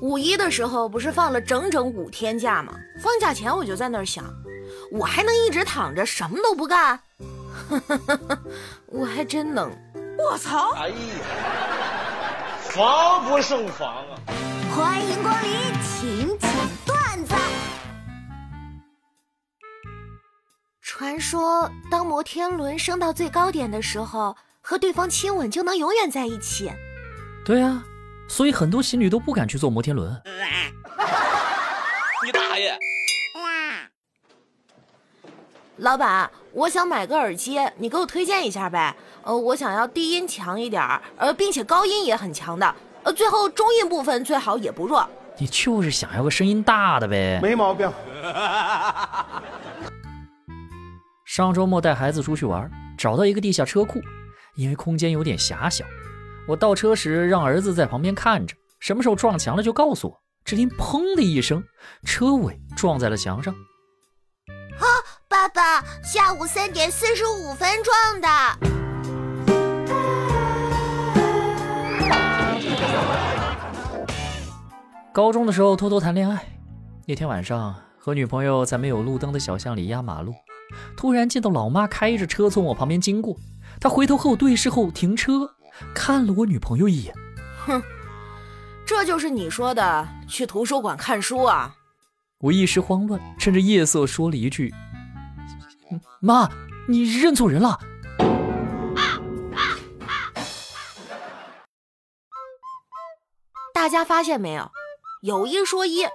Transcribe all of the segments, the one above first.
五一的时候不是放了整整五天假吗？放假前我就在那儿想，我还能一直躺着什么都不干？我还真能！我操！哎呀，防不胜防啊！欢迎光临，请讲段子。传说当摩天轮升到最高点的时候，和对方亲吻就能永远在一起。对啊，所以很多情侣都不敢去坐摩天轮。你大爷！老板，我想买个耳机，你给我推荐一下呗。呃，我想要低音强一点儿，呃，并且高音也很强的，呃，最后中音部分最好也不弱。你就是想要个声音大的呗。没毛病。上周末带孩子出去玩，找到一个地下车库，因为空间有点狭小，我倒车时让儿子在旁边看着，什么时候撞墙了就告诉我。只听砰的一声，车尾撞在了墙上。啊！爸爸，下午三点四十五分撞的。高中的时候偷偷谈恋爱，那天晚上和女朋友在没有路灯的小巷里压马路，突然见到老妈开着车从我旁边经过，她回头和我对视后停车，看了我女朋友一眼，哼，这就是你说的去图书馆看书啊？我一时慌乱，趁着夜色说了一句：“妈，你认错人了。”大家发现没有？有一说一，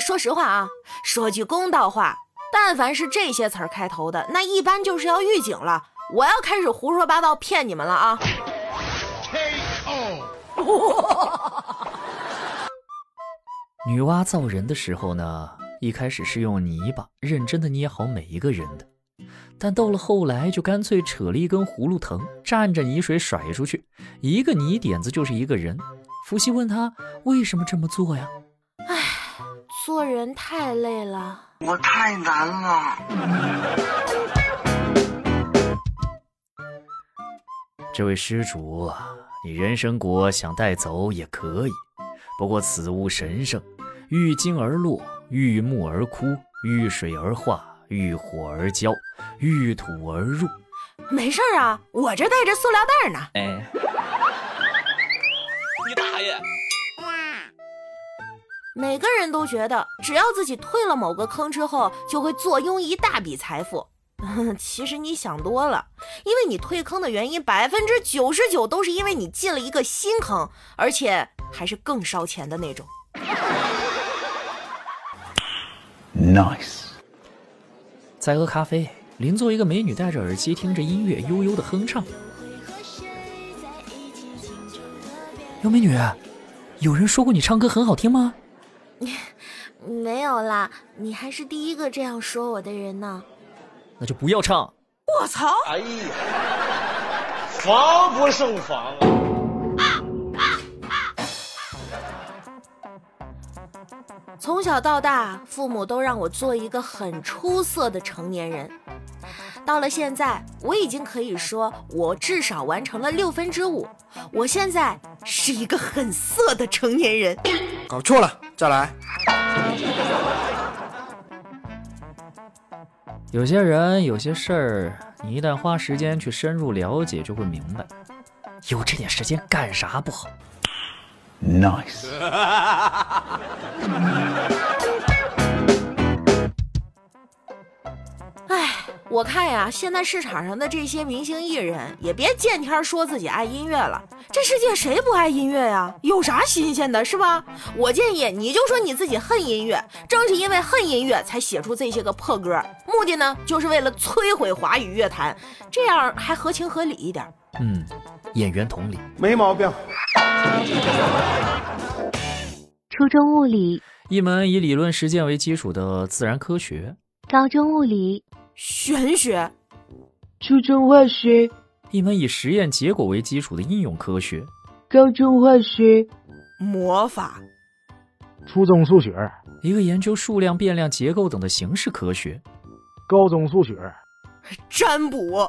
说实话啊，说句公道话，但凡是这些词儿开头的，那一般就是要预警了。我要开始胡说八道骗你们了啊！女娲造人的时候呢？一开始是用泥巴认真的捏好每一个人的，但到了后来就干脆扯了一根葫芦藤，蘸着泥水甩出去，一个泥点子就是一个人。伏羲问他为什么这么做呀？唉，做人太累了，我太难了。这位施主，你人参果想带走也可以，不过此物神圣，遇金而落。遇木而枯，遇水而化，遇火而焦，遇土而入。没事啊，我这带着塑料袋呢。哎，你大爷！每个人都觉得，只要自己退了某个坑之后，就会坐拥一大笔财富。其实你想多了，因为你退坑的原因，百分之九十九都是因为你进了一个新坑，而且还是更烧钱的那种。Nice，在喝咖啡，邻座一个美女戴着耳机听着音乐，悠悠的哼唱。有美女，有人说过你唱歌很好听吗？没有啦，你还是第一个这样说我的人呢。那就不要唱。我操！哎呀，防不胜防啊！从小到大，父母都让我做一个很出色的成年人。到了现在，我已经可以说我至少完成了六分之五。我现在是一个很色的成年人。搞错了，再来。有些人，有些事儿，你一旦花时间去深入了解，就会明白，有这点时间干啥不好。Nice。我看呀，现在市场上的这些明星艺人也别见天说自己爱音乐了。这世界谁不爱音乐呀？有啥新鲜的，是吧？我建议你就说你自己恨音乐，正是因为恨音乐才写出这些个破歌，目的呢就是为了摧毁华语乐坛，这样还合情合理一点。嗯，演员同理，没毛病。初中物理，一门以理论实践为基础的自然科学；高中物理，玄学；初中化学，一门以实验结果为基础的应用科学；高中化学，魔法；初中数学，一个研究数量、变量、结构等的形式科学；高中数学，占卜。